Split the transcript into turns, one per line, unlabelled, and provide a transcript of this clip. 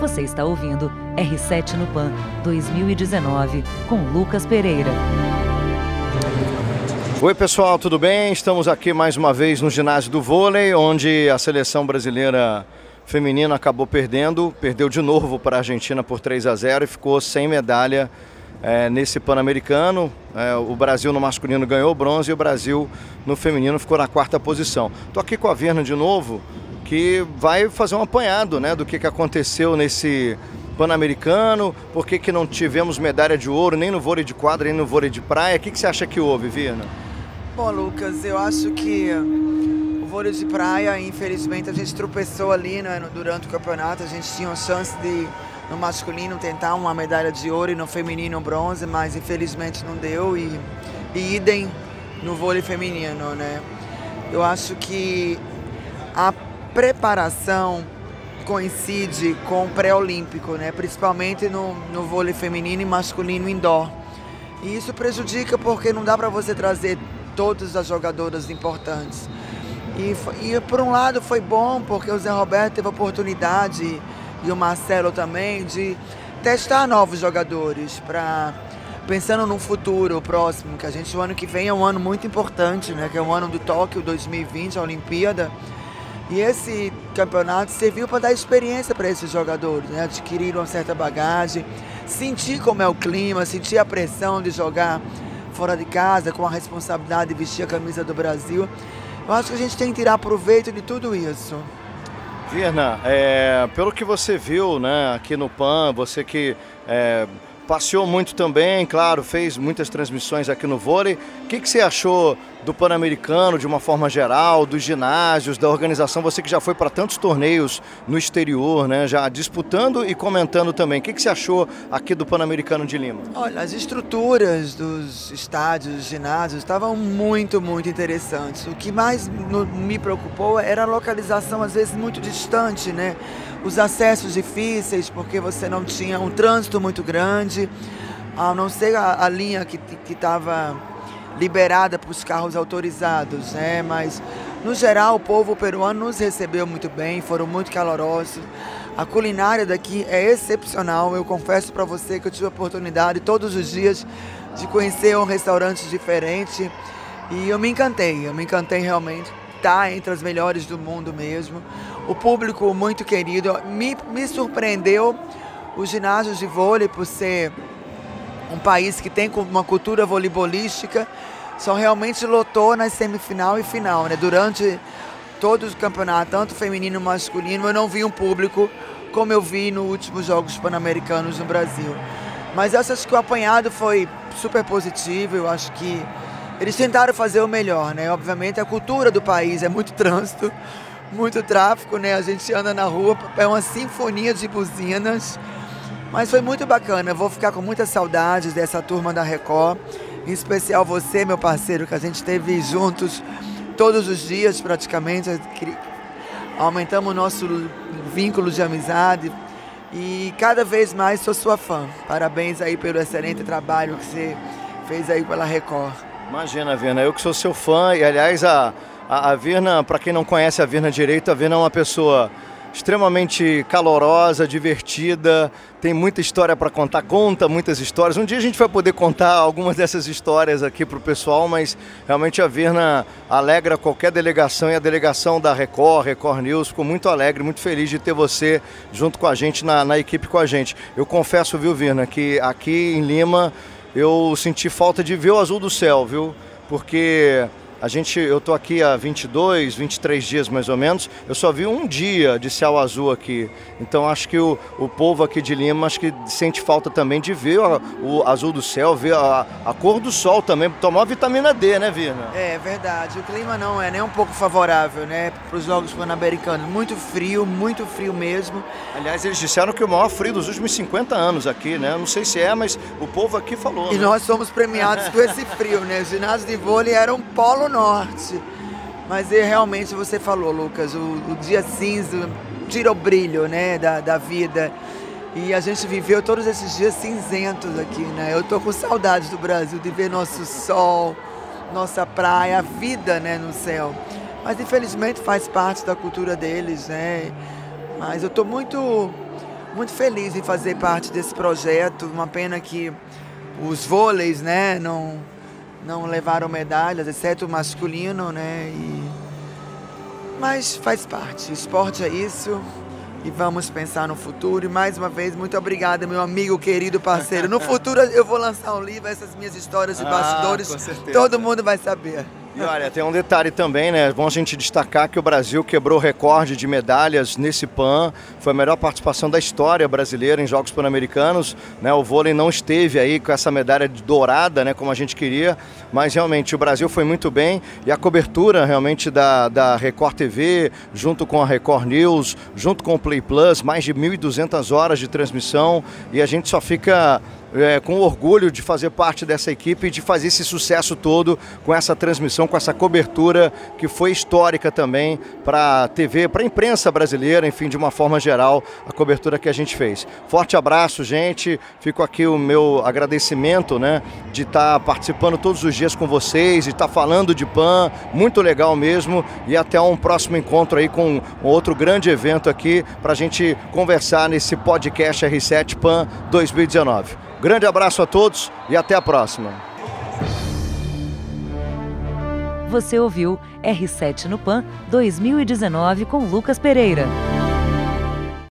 Você está ouvindo R7 no Pan 2019 com Lucas Pereira.
Oi pessoal, tudo bem? Estamos aqui mais uma vez no ginásio do vôlei, onde a seleção brasileira feminina acabou perdendo, perdeu de novo para a Argentina por 3 a 0 e ficou sem medalha é, nesse Pan-Americano. É, o Brasil no masculino ganhou bronze e o Brasil no feminino ficou na quarta posição. Estou aqui com a Verna de novo, que vai fazer um apanhado né, do que, que aconteceu nesse Pan-Americano, por que, que não tivemos medalha de ouro nem no vôlei de quadra, nem no vôlei de praia. O que, que você acha que houve, Virna?
Bom, Lucas, eu acho que o vôlei de praia, infelizmente, a gente tropeçou ali né, durante o campeonato. A gente tinha uma chance de, no masculino, tentar uma medalha de ouro e no feminino bronze, mas infelizmente não deu. E, e idem no vôlei feminino, né? Eu acho que a preparação coincide com o pré-olímpico, né? principalmente no, no vôlei feminino e masculino indoor. E isso prejudica porque não dá para você trazer todas as jogadoras importantes. E, e por um lado foi bom, porque o Zé Roberto teve a oportunidade, e o Marcelo também, de testar novos jogadores para pensando no futuro próximo, que a gente o ano que vem é um ano muito importante, né? Que é o ano do Tóquio 2020, a Olimpíada. E esse campeonato serviu para dar experiência para esses jogadores, né? adquirir uma certa bagagem, sentir como é o clima, sentir a pressão de jogar fora de casa, com a responsabilidade de vestir a camisa do Brasil. Eu acho que a gente tem que tirar proveito de tudo isso.
Virna, é, pelo que você viu né, aqui no PAN, você que é, passeou muito também, claro, fez muitas transmissões aqui no vôlei. O que, que você achou do Pan-Americano de uma forma geral, dos ginásios, da organização? Você que já foi para tantos torneios no exterior, né? Já disputando e comentando também. O que, que você achou aqui do Pan-Americano de Lima?
Olha, as estruturas dos estádios, dos ginásios estavam muito, muito interessantes. O que mais me preocupou era a localização, às vezes, muito distante, né? os acessos difíceis, porque você não tinha um trânsito muito grande, a não ser a, a linha que estava liberada para os carros autorizados, né? Mas no geral o povo peruano nos recebeu muito bem, foram muito calorosos. A culinária daqui é excepcional. Eu confesso para você que eu tive a oportunidade todos os dias de conhecer um restaurante diferente e eu me encantei. Eu me encantei realmente. Tá entre as melhores do mundo mesmo o público muito querido. Me, me surpreendeu os ginásios de vôlei por ser um país que tem uma cultura voleibolística, só realmente lotou na semifinal e final, né? Durante todos os campeonatos, tanto feminino como masculino, eu não vi um público como eu vi nos últimos Jogos Pan-Americanos no Brasil. Mas eu acho que o apanhado foi super positivo, eu acho que eles tentaram fazer o melhor, né? Obviamente a cultura do país é muito trânsito, muito tráfego, né? A gente anda na rua, é uma sinfonia de buzinas. Mas foi muito bacana. Eu vou ficar com muitas saudades dessa turma da Record. Em especial você, meu parceiro, que a gente esteve juntos todos os dias praticamente. Aumentamos o nosso vínculo de amizade. E cada vez mais sou sua fã. Parabéns aí pelo excelente trabalho que você fez aí pela Record.
Imagina, Vina, eu que sou seu fã e aliás a a, a Virna, para quem não conhece a Virna direito, a Virna é uma pessoa extremamente calorosa, divertida, tem muita história para contar, conta muitas histórias. Um dia a gente vai poder contar algumas dessas histórias aqui para o pessoal, mas realmente a Virna alegra qualquer delegação e a delegação da Record, Record News, ficou muito alegre, muito feliz de ter você junto com a gente, na, na equipe com a gente. Eu confesso, viu, Virna, que aqui em Lima eu senti falta de ver o azul do céu, viu? Porque a gente, eu tô aqui há 22, 23 dias mais ou menos. Eu só vi um dia de céu azul aqui. Então acho que o, o povo aqui de Lima acho que sente falta também de ver o, o azul do céu, ver a, a, cor do sol também, tomar vitamina D, né, Virna?
É verdade. O clima não é nem um pouco favorável, né, para os Jogos Pan-Americanos. Muito frio, muito frio mesmo.
Aliás, eles disseram que o maior frio dos últimos 50 anos aqui, né? Não sei se é, mas o povo aqui falou.
E
né?
nós somos premiados com esse frio, né? Os ginásios de vôlei eram um polo norte. Mas é, realmente você falou, Lucas, o, o, dia cinza tira o brilho né, da, da vida. E a gente viveu todos esses dias cinzentos aqui, né? Eu tô com saudades do Brasil, de ver nosso sol, nossa praia, a vida né, no céu. Mas infelizmente faz parte da cultura deles, né? Mas eu tô muito muito feliz em fazer parte desse projeto. Uma pena que os vôleis, né, não, não levaram medalhas, exceto o masculino, né? E... Mas faz parte. O esporte é isso. E vamos pensar no futuro. E mais uma vez, muito obrigada, meu amigo, querido parceiro. No futuro eu vou lançar um livro, essas minhas histórias de ah, bastidores. Todo mundo vai saber.
E olha, tem um detalhe também, né? É bom a gente destacar que o Brasil quebrou recorde de medalhas nesse PAN. Foi a melhor participação da história brasileira em Jogos Pan-Americanos. Né? O vôlei não esteve aí com essa medalha dourada, né? Como a gente queria. Mas realmente o Brasil foi muito bem. E a cobertura realmente da, da Record TV, junto com a Record News, junto com o Play Plus, mais de 1.200 horas de transmissão. E a gente só fica é, com orgulho de fazer parte dessa equipe e de fazer esse sucesso todo com essa transmissão, com essa cobertura que foi histórica também para a TV, para a imprensa brasileira, enfim, de uma forma geral, a cobertura que a gente fez. Forte abraço, gente. Fico aqui o meu agradecimento, né, de estar tá participando todos os dias com vocês, de estar tá falando de PAN, muito legal mesmo. E até um próximo encontro aí com outro grande evento aqui para a gente conversar nesse podcast R7 PAN 2019. Grande abraço a todos e até a próxima.
Você ouviu R7 no Pan 2019 com Lucas Pereira.